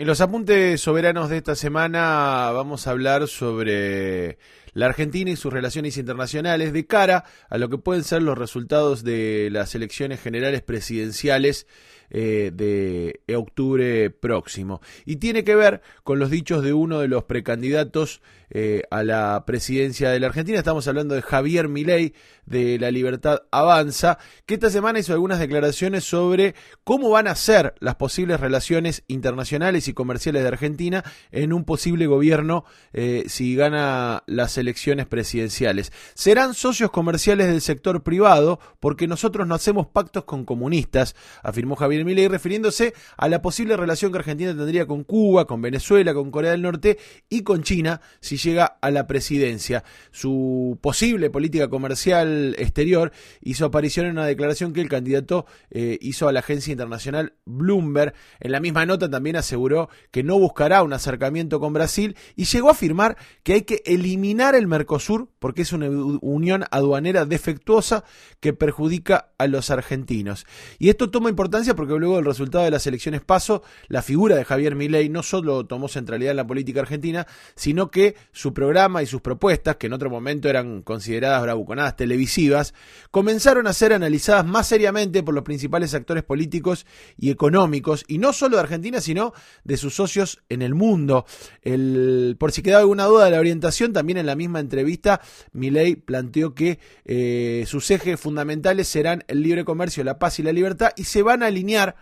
En los apuntes soberanos de esta semana vamos a hablar sobre la Argentina y sus relaciones internacionales de cara a lo que pueden ser los resultados de las elecciones generales presidenciales eh, de octubre próximo. Y tiene que ver con los dichos de uno de los precandidatos eh, a la presidencia de la Argentina. Estamos hablando de Javier Milei de La Libertad Avanza, que esta semana hizo algunas declaraciones sobre cómo van a ser las posibles relaciones internacionales y comerciales de Argentina en un posible gobierno eh, si gana las elecciones presidenciales. Serán socios comerciales del sector privado porque nosotros no hacemos pactos con comunistas, afirmó Javier Milei, refiriéndose a la posible relación que Argentina tendría con Cuba, con Venezuela, con Corea del Norte y con China si llega a la presidencia. Su posible política comercial exterior hizo aparición en una declaración que el candidato eh, hizo a la agencia internacional Bloomberg. En la misma nota también aseguró que no buscará un acercamiento con Brasil y llegó a afirmar que hay que eliminar el Mercosur porque es una unión aduanera defectuosa que perjudica a los argentinos. Y esto toma importancia porque luego del resultado de las elecciones paso, la figura de Javier Milei no solo tomó centralidad en la política argentina, sino que su programa y sus propuestas, que en otro momento eran consideradas bravuconadas televisivas, comenzaron a ser analizadas más seriamente por los principales actores políticos y económicos, y no solo de Argentina, sino de sus socios en el mundo. El, por si quedaba alguna duda de la orientación, también en la misma entrevista, Milei planteó que eh, sus ejes fundamentales serán el libre comercio, la paz y la libertad, y se van a alinear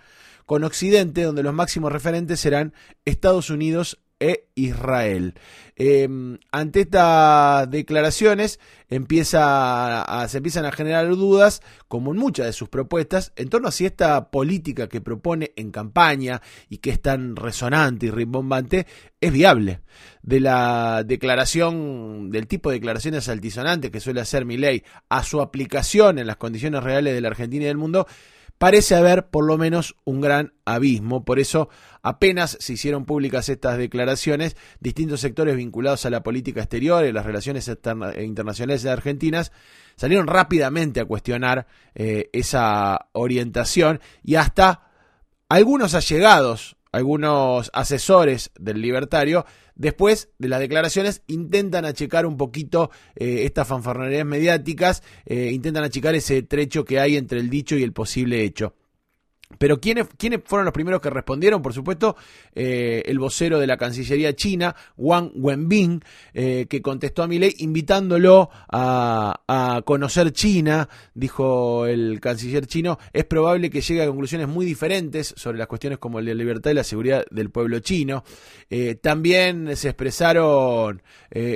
con Occidente, donde los máximos referentes serán Estados Unidos e Israel. Em, ante estas declaraciones empieza a, se empiezan a generar dudas, como en muchas de sus propuestas, en torno a si esta política que propone en campaña y que es tan resonante y rimbombante es viable. De la declaración, del tipo de declaraciones altisonantes que suele hacer mi ley a su aplicación en las condiciones reales de la Argentina y del mundo, parece haber por lo menos un gran abismo. Por eso apenas se hicieron públicas estas declaraciones, distintos sectores vinculados a la política exterior y las relaciones internacionales de argentinas salieron rápidamente a cuestionar eh, esa orientación y hasta algunos allegados, algunos asesores del libertario Después de las declaraciones intentan achicar un poquito eh, estas fanfarronerías mediáticas, eh, intentan achicar ese trecho que hay entre el dicho y el posible hecho. Pero ¿quiénes, ¿quiénes, fueron los primeros que respondieron? Por supuesto, eh, el vocero de la Cancillería China, Wang Wenbin, eh, que contestó a Milei invitándolo a, conocer China. Dijo el canciller chino, es probable que llegue a conclusiones muy diferentes sobre las cuestiones como la libertad y la seguridad del pueblo chino. Eh, también se expresaron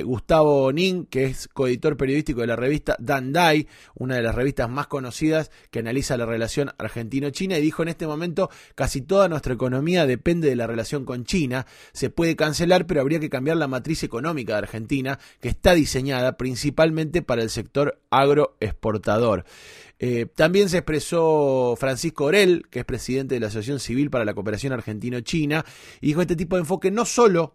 Gustavo Ning, que es coeditor periodístico de la revista Dandai, una de las revistas más conocidas que analiza la relación argentino-china, y dijo en este momento casi toda nuestra economía depende de la relación con China. Se puede cancelar, pero habría que cambiar la matriz económica de Argentina, que está diseñada principalmente para el sector agroexportador. Eh, también se expresó Francisco Orel, que es presidente de la Asociación Civil para la Cooperación Argentino-China, y dijo este tipo de enfoque no solo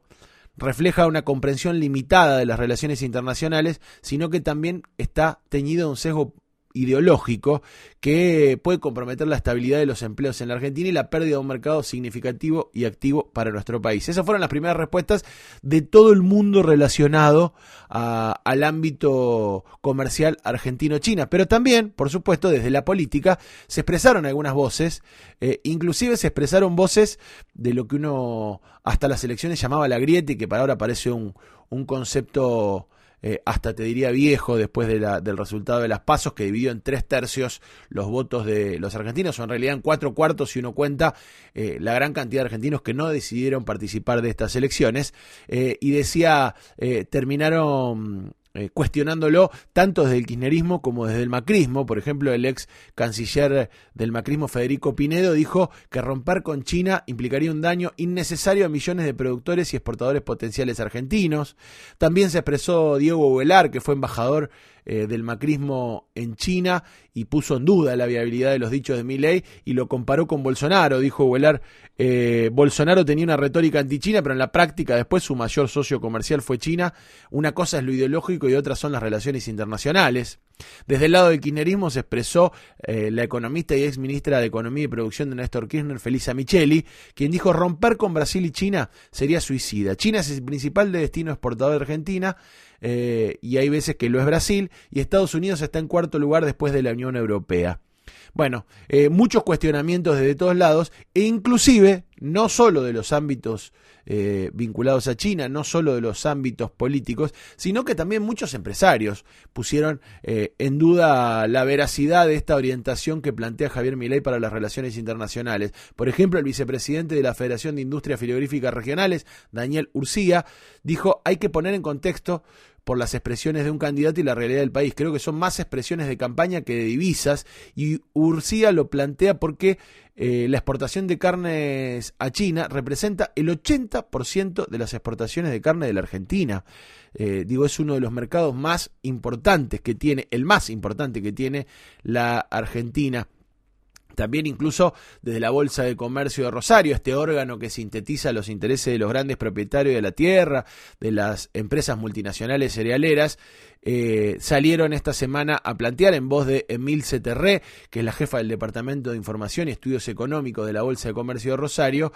refleja una comprensión limitada de las relaciones internacionales, sino que también está teñido de un sesgo ideológico que puede comprometer la estabilidad de los empleos en la Argentina y la pérdida de un mercado significativo y activo para nuestro país. Esas fueron las primeras respuestas de todo el mundo relacionado al ámbito comercial argentino-china. Pero también, por supuesto, desde la política se expresaron algunas voces, eh, inclusive se expresaron voces de lo que uno hasta las elecciones llamaba la grieta y que para ahora parece un, un concepto eh, hasta te diría viejo después de la, del resultado de las pasos, que dividió en tres tercios los votos de los argentinos, o en realidad en cuatro cuartos si uno cuenta eh, la gran cantidad de argentinos que no decidieron participar de estas elecciones. Eh, y decía, terminaron eh, cuestionándolo tanto desde el kirchnerismo como desde el macrismo. Por ejemplo, el ex canciller del macrismo Federico Pinedo dijo que romper con China implicaría un daño innecesario a millones de productores y exportadores potenciales argentinos. También se expresó Diego Velar, que fue embajador eh, del macrismo en China y puso en duda la viabilidad de los dichos de Milley y lo comparó con Bolsonaro. Dijo Huelar, eh, Bolsonaro tenía una retórica anti-China, pero en la práctica después su mayor socio comercial fue China. Una cosa es lo ideológico y otras son las relaciones internacionales. Desde el lado del kirchnerismo se expresó eh, la economista y ex ministra de Economía y Producción de Néstor Kirchner, Felisa Micheli, quien dijo romper con Brasil y China sería suicida. China es el principal destino exportador de Argentina eh, y hay veces que lo es Brasil y Estados Unidos está en cuarto lugar después de la Unión Europea. Bueno, eh, muchos cuestionamientos desde todos lados e inclusive no solo de los ámbitos eh, vinculados a China, no solo de los ámbitos políticos, sino que también muchos empresarios pusieron eh, en duda la veracidad de esta orientación que plantea Javier Milei para las relaciones internacionales. Por ejemplo, el vicepresidente de la Federación de Industrias Frigoríficas Regionales, Daniel Urcía, dijo hay que poner en contexto por las expresiones de un candidato y la realidad del país. Creo que son más expresiones de campaña que de divisas y Urcía lo plantea porque eh, la exportación de carnes a China representa el 80% de las exportaciones de carne de la Argentina. Eh, digo, es uno de los mercados más importantes que tiene, el más importante que tiene la Argentina. También incluso desde la Bolsa de Comercio de Rosario, este órgano que sintetiza los intereses de los grandes propietarios de la tierra, de las empresas multinacionales cerealeras, eh, salieron esta semana a plantear en voz de Emil Ceterré, que es la jefa del Departamento de Información y Estudios Económicos de la Bolsa de Comercio de Rosario,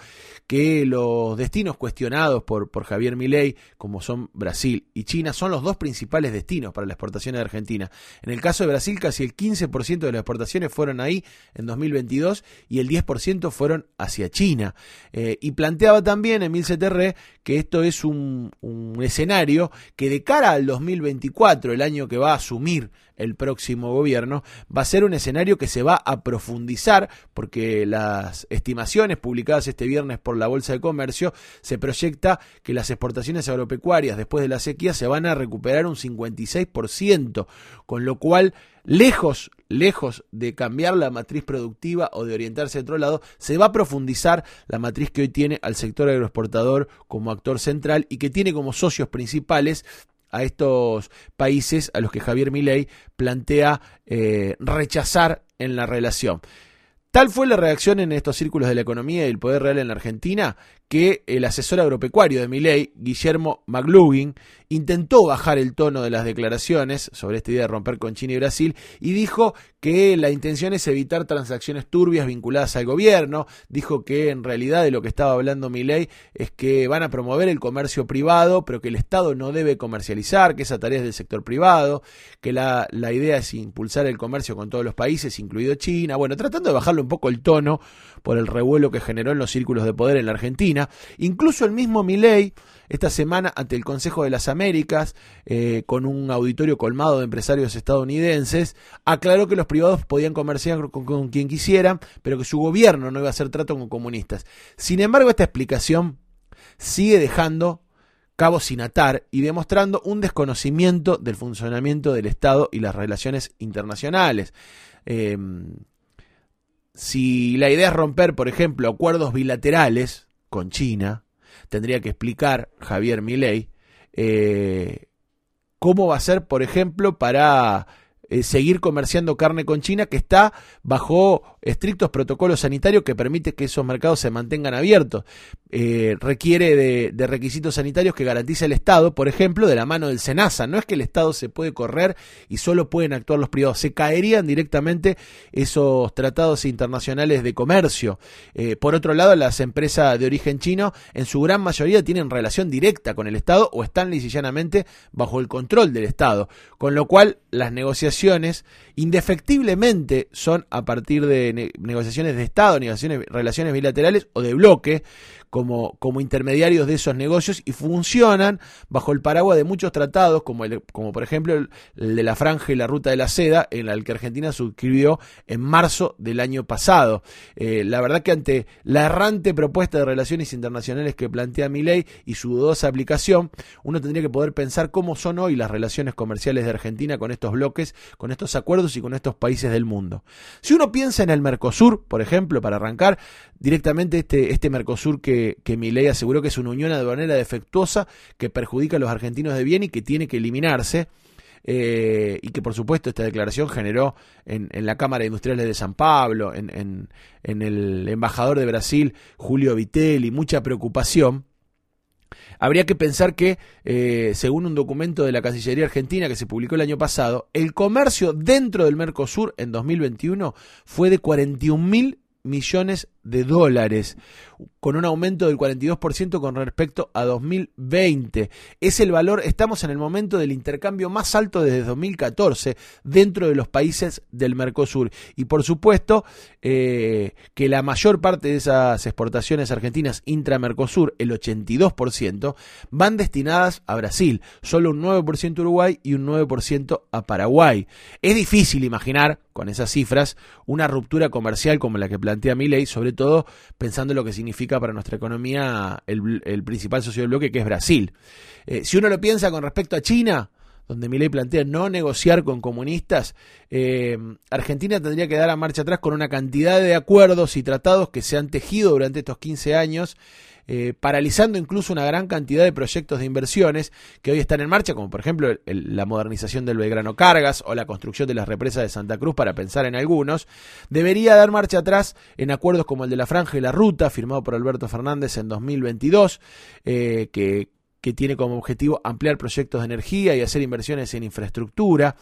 que los destinos cuestionados por, por Javier Milei, como son Brasil y China, son los dos principales destinos para la exportación de Argentina. En el caso de Brasil, casi el 15% de las exportaciones fueron ahí en 2022 y el 10% fueron hacia China. Eh, y planteaba también Emil Ceterré que esto es un, un escenario que de cara al 2024, el año que va a asumir el próximo gobierno, va a ser un escenario que se va a profundizar porque las estimaciones publicadas este viernes por la Bolsa de Comercio se proyecta que las exportaciones agropecuarias después de la sequía se van a recuperar un 56%, con lo cual lejos, lejos de cambiar la matriz productiva o de orientarse a otro lado, se va a profundizar la matriz que hoy tiene al sector agroexportador como actor central y que tiene como socios principales a estos países a los que Javier Milei plantea eh, rechazar en la relación. Tal fue la reacción en estos círculos de la economía y el poder real en la Argentina que el asesor agropecuario de Milei, Guillermo McLugin, intentó bajar el tono de las declaraciones sobre esta idea de romper con China y Brasil y dijo que la intención es evitar transacciones turbias vinculadas al gobierno. Dijo que en realidad de lo que estaba hablando Milei es que van a promover el comercio privado, pero que el Estado no debe comercializar, que esa tarea es del sector privado, que la, la idea es impulsar el comercio con todos los países, incluido China. Bueno, tratando de bajarle un poco el tono por el revuelo que generó en los círculos de poder en la Argentina. Incluso el mismo Milei, esta semana ante el Consejo de las Américas, eh, con un auditorio colmado de empresarios estadounidenses, aclaró que los privados podían comerciar con, quien quisieran, pero que su gobierno no iba a hacer trato con comunistas. Sin embargo, esta explicación sigue dejando cabos sin atar y demostrando un desconocimiento del funcionamiento del Estado y las relaciones internacionales. Em, si la idea es romper, por ejemplo, acuerdos bilaterales con China, tendría que explicar Javier Milei eh, cómo va a ser, por ejemplo, para eh, seguir comerciando carne con China que está bajo estrictos protocolos sanitarios que permite que esos mercados se mantengan abiertos. Eh, requiere de, requisitos sanitarios que garantiza el Estado, por ejemplo, de la mano del SENASA. No es que el Estado se puede correr y solo pueden actuar los privados. Se caerían directamente esos tratados internacionales de comercio. Eh, por otro lado, las empresas de origen chino, en su gran mayoría, tienen relación directa con el Estado o están lisillanamente bajo el control del Estado. Con lo cual, las negociaciones indefectiblemente son a partir de negociaciones de Estado, negociaciones, relaciones bilaterales o de bloque, como, como intermediarios de esos negocios y funcionan bajo el paraguas de muchos tratados, como, el, como por ejemplo el, de la Franja y la Ruta de la Seda, en el que Argentina suscribió en marzo del año pasado. Eh, la verdad que ante la errante propuesta de relaciones internacionales que plantea mi ley y su dudosa aplicación, uno tendría que poder pensar cómo son hoy las relaciones comerciales de Argentina con estos bloques, con estos acuerdos y con estos países del mundo. Si uno piensa en el Mercosur, por ejemplo, para arrancar, directamente este, este Mercosur que que, ley aseguró que es una unión aduanera defectuosa que perjudica a los argentinos de bien y que tiene que eliminarse. Eh, y que por supuesto esta declaración generó en, la Cámara de Industriales de San Pablo, en, en, el embajador de Brasil, Julio Vitelli, mucha preocupación. habría que pensar que, eh, según un documento de la Cancillería Argentina que se publicó el año pasado, el comercio dentro del Mercosur en 2021 fue de 41 mil millones de dólares, con un aumento del 42% con respecto a 2020. Es el valor, estamos en el momento del intercambio más alto desde 2014 dentro de los países del Mercosur. Y por supuesto eh, que la mayor parte de esas exportaciones argentinas intra-Mercosur, el 82%, van destinadas a Brasil, solo un 9% a Uruguay y un 9% a Paraguay. Es difícil imaginar con esas cifras una ruptura comercial como la que plantea ley sobre todo pensando en lo que significa para nuestra economía el, principal socio del bloque, que es Brasil. Eh, si uno lo piensa con respecto a China, donde Milei plantea no negociar con comunistas, eh, Argentina tendría que dar a marcha atrás con una cantidad de acuerdos y tratados que se han tejido durante estos 15 años eh, paralizando incluso una gran cantidad de proyectos de inversiones que hoy están en marcha, como por ejemplo la modernización del Belgrano Cargas o la construcción de las represas de Santa Cruz, para pensar en algunos, debería dar marcha atrás en acuerdos como el de la Franja y la Ruta, firmado por Alberto Fernández en 2022, eh, que que tiene como objetivo ampliar proyectos de energía y hacer inversiones en infraestructura.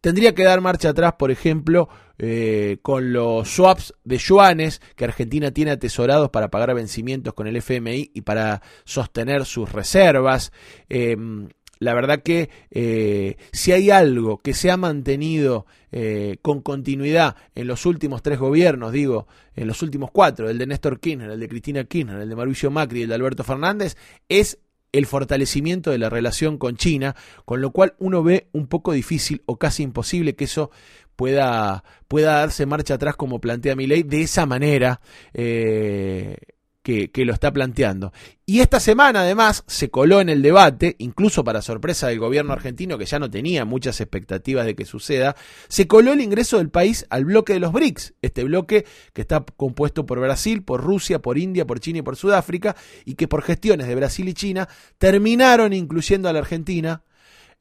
Tendría que dar marcha atrás, por ejemplo, eh, con los swaps de yuanes que Argentina tiene atesorados para pagar vencimientos con el FMI y para sostener sus reservas. Em, la verdad que eh, si hay algo que se ha mantenido eh, con continuidad en los últimos tres gobiernos, digo, en los últimos cuatro, el de Néstor Kirchner, el de Cristina Kirchner, el de Mauricio Macri y el de Alberto Fernández, es el fortalecimiento de la relación con China, con lo cual uno ve un poco difícil o casi imposible que eso pueda, pueda darse marcha atrás como plantea mi ley de esa manera. Eh, que, lo está planteando. Y esta semana además se coló en el debate, incluso para sorpresa del gobierno argentino que ya no tenía muchas expectativas de que suceda, se coló el ingreso del país al bloque de los BRICS, este bloque que está compuesto por Brasil, por Rusia, por India, por China y por Sudáfrica, y que por gestiones de Brasil y China terminaron incluyendo a la Argentina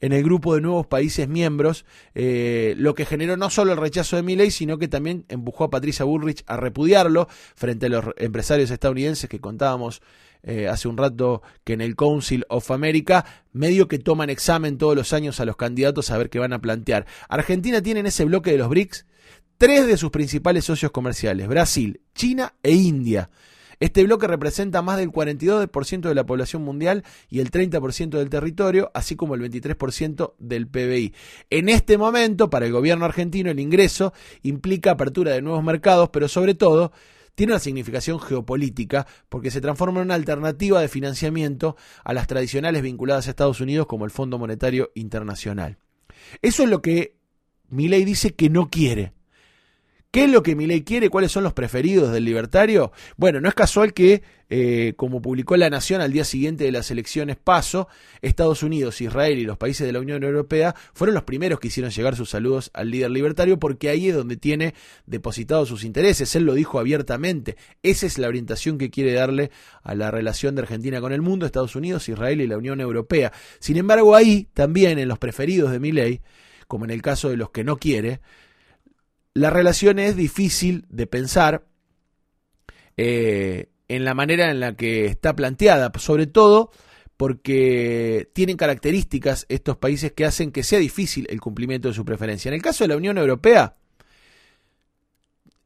en el grupo de nuevos países miembros, eh, lo que generó no solo el rechazo de Milley, sino que también empujó a Patricia Bullrich a repudiarlo frente a los empresarios estadounidenses que contábamos eh, hace un rato que en el Council of America, medio que toman examen todos los años a los candidatos a ver qué van a plantear. Argentina tiene en ese bloque de los BRICS tres de sus principales socios comerciales, Brasil, China e India. Este bloque representa más del 42% de la población mundial y el 30% del territorio, así como el 23% del PBI. En este momento, para el gobierno argentino, el ingreso implica apertura de nuevos mercados, pero sobre todo tiene una significación geopolítica porque se transforma en una alternativa de financiamiento a las tradicionales vinculadas a Estados Unidos como el Fondo Monetario Internacional. Eso es lo que Milei dice que no quiere. ¿Qué es lo que Milei quiere? ¿Cuáles son los preferidos del libertario? Bueno, no es casual que, eh, como publicó La Nación al día siguiente de las elecciones PASO, Estados Unidos, Israel y los países de la Unión Europea fueron los primeros que hicieron llegar sus saludos al líder libertario porque ahí es donde tiene depositados sus intereses. Él lo dijo abiertamente. Esa es la orientación que quiere darle a la relación de Argentina con el mundo, Estados Unidos, Israel y la Unión Europea. Sin embargo, ahí también en los preferidos de Milei, como en el caso de los que no quiere, la relación es difícil de pensar eh, en la manera en la que está planteada, sobre todo porque tienen características estos países que hacen que sea difícil el cumplimiento de su preferencia. En el caso de la Unión Europea,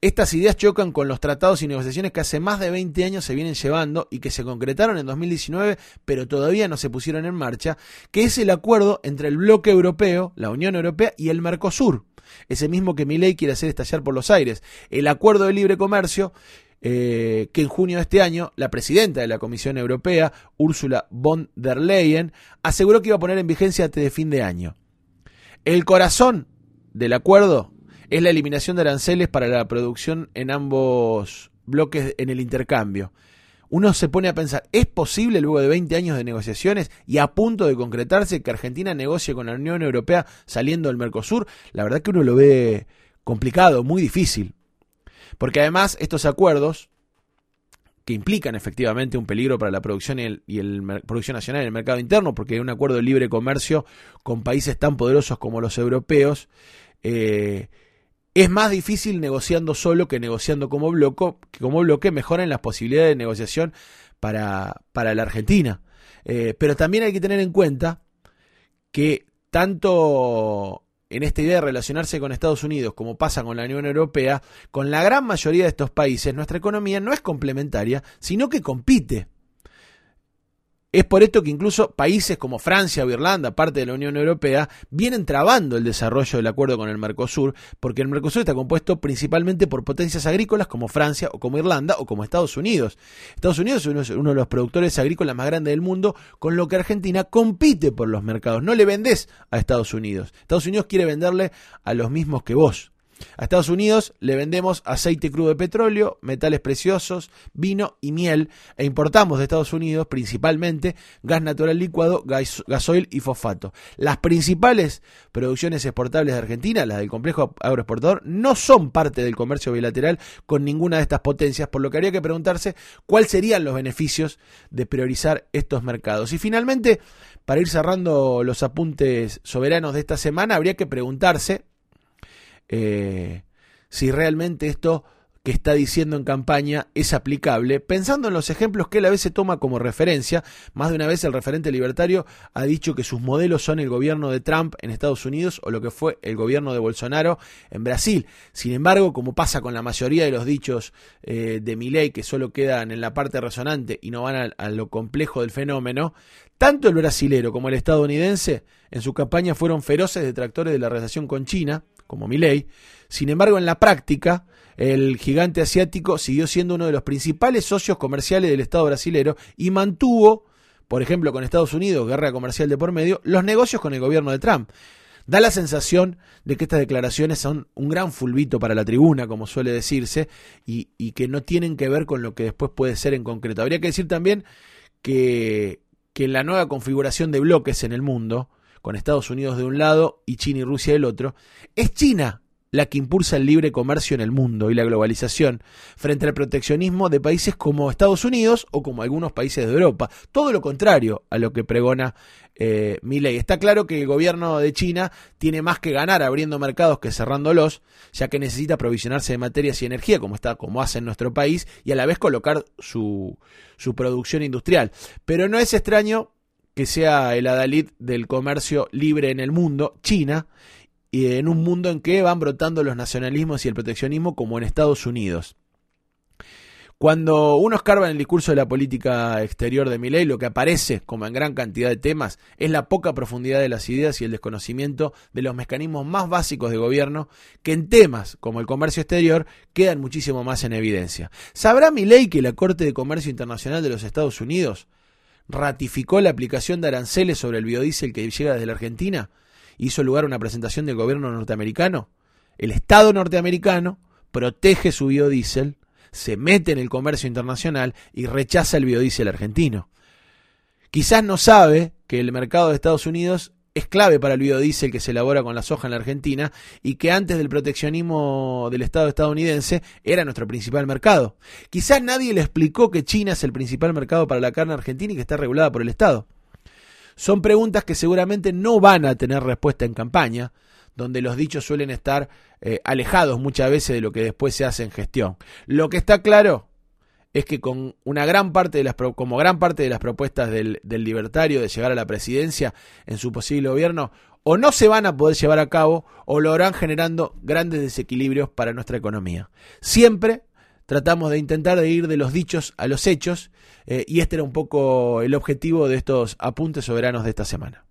estas ideas chocan con los tratados y negociaciones que hace más de 20 años se vienen llevando y que se concretaron en 2019, pero todavía no se pusieron en marcha, que es el acuerdo entre el bloque europeo, la Unión Europea y el Mercosur ese mismo que ley quiere hacer estallar por los aires. El acuerdo de libre comercio eh, que en junio de este año la presidenta de la Comisión Europea, Ursula von der Leyen, aseguró que iba a poner en vigencia antes de fin de año. El corazón del acuerdo es la eliminación de aranceles para la producción en ambos bloques en el intercambio uno se pone a pensar, ¿es posible luego de 20 años de negociaciones y a punto de concretarse que Argentina negocie con la Unión Europea saliendo del Mercosur? La verdad que uno lo ve complicado, muy difícil. Porque además estos acuerdos, que implican efectivamente un peligro para la producción y, la producción nacional en el mercado interno, porque hay un acuerdo de libre comercio con países tan poderosos como los europeos, eh, es más difícil negociando solo que negociando como bloque, que como bloque mejoran las posibilidades de negociación para, para la Argentina. eh, pero también hay que tener en cuenta que tanto en esta idea de relacionarse con Estados Unidos, como pasa con la Unión Europea, con la gran mayoría de estos países, nuestra economía no es complementaria, sino que compite. Es por esto que incluso países como Francia o Irlanda, parte de la Unión Europea, vienen trabando el desarrollo del acuerdo con el Mercosur, porque el Mercosur está compuesto principalmente por potencias agrícolas como Francia o como Irlanda o como Estados Unidos. Estados Unidos es uno de los productores agrícolas más grandes del mundo, con lo que Argentina compite por los mercados. No le vendés a Estados Unidos. Estados Unidos quiere venderle a los mismos que vos. A Estados Unidos le vendemos aceite crudo de petróleo, metales preciosos, vino y miel e importamos de Estados Unidos principalmente gas natural licuado, gasoil y fosfato. Las principales producciones exportables de Argentina, las del complejo agroexportador, no son parte del comercio bilateral con ninguna de estas potencias, por lo que habría que preguntarse cuáles serían los beneficios de priorizar estos mercados. Y finalmente, para ir cerrando los apuntes soberanos de esta semana, habría que preguntarse eh, si realmente esto que está diciendo en campaña es aplicable, pensando en los ejemplos que él a veces toma como referencia. Más de una vez el referente libertario ha dicho que sus modelos son el gobierno de Trump en Estados Unidos o lo que fue el gobierno de Bolsonaro en Brasil. Sin embargo, como pasa con la mayoría de los dichos eh, de Milley que solo quedan en la parte resonante y no van a, a lo complejo del fenómeno, tanto el brasilero como el estadounidense en su campaña fueron feroces detractores de la relación con China, como Milei. Sin embargo, en la práctica, el gigante asiático siguió siendo uno de los principales socios comerciales del Estado brasilero y mantuvo, por ejemplo, con Estados Unidos, guerra comercial de por medio, los negocios con el gobierno de Trump. Da la sensación de que estas declaraciones son un gran fulbito para la tribuna, como suele decirse, y, y que no tienen que ver con lo que después puede ser en concreto. Habría que decir también que, que en la nueva configuración de bloques en el mundo, con Estados Unidos de un lado y China y Rusia del otro, es China la que impulsa el libre comercio en el mundo y la globalización, frente al proteccionismo de países como Estados Unidos o como algunos países de Europa. Todo lo contrario a lo que pregona eh, ley. Está claro que el gobierno de China tiene más que ganar abriendo mercados que cerrándolos, ya que necesita provisionarse de materias y energía, como está, como hace en nuestro país, y a la vez colocar su, su producción industrial. Pero no es extraño que sea el adalid del comercio libre en el mundo, China, y en un mundo en que van brotando los nacionalismos y el proteccionismo como en Estados Unidos. Cuando uno escarba en el discurso de la política exterior de Milei, lo que aparece, como en gran cantidad de temas, es la poca profundidad de las ideas y el desconocimiento de los mecanismos más básicos de gobierno, que en temas como el comercio exterior quedan muchísimo más en evidencia. ¿Sabrá Milei que la Corte de Comercio Internacional de los Estados Unidos ratificó la aplicación de aranceles sobre el biodiesel que llega desde la Argentina, hizo lugar a una presentación del gobierno norteamericano. El Estado norteamericano protege su biodiesel, se mete en el comercio internacional y rechaza el biodiesel argentino. Quizás no sabe que el mercado de Estados Unidos es clave para el biodiesel que se elabora con la soja en la Argentina y que antes del proteccionismo del Estado estadounidense era nuestro principal mercado. Quizás nadie le explicó que China es el principal mercado para la carne argentina y que está regulada por el Estado. Son preguntas que seguramente no van a tener respuesta en campaña, donde los dichos suelen estar eh, alejados muchas veces de lo que después se hace en gestión. Lo que está claro es que con una gran parte de las como gran parte de las propuestas del, libertario de llegar a la presidencia en su posible gobierno o no se van a poder llevar a cabo o lo harán generando grandes desequilibrios para nuestra economía. Siempre tratamos de intentar de ir de los dichos a los hechos eh, y este era un poco el objetivo de estos apuntes soberanos de esta semana.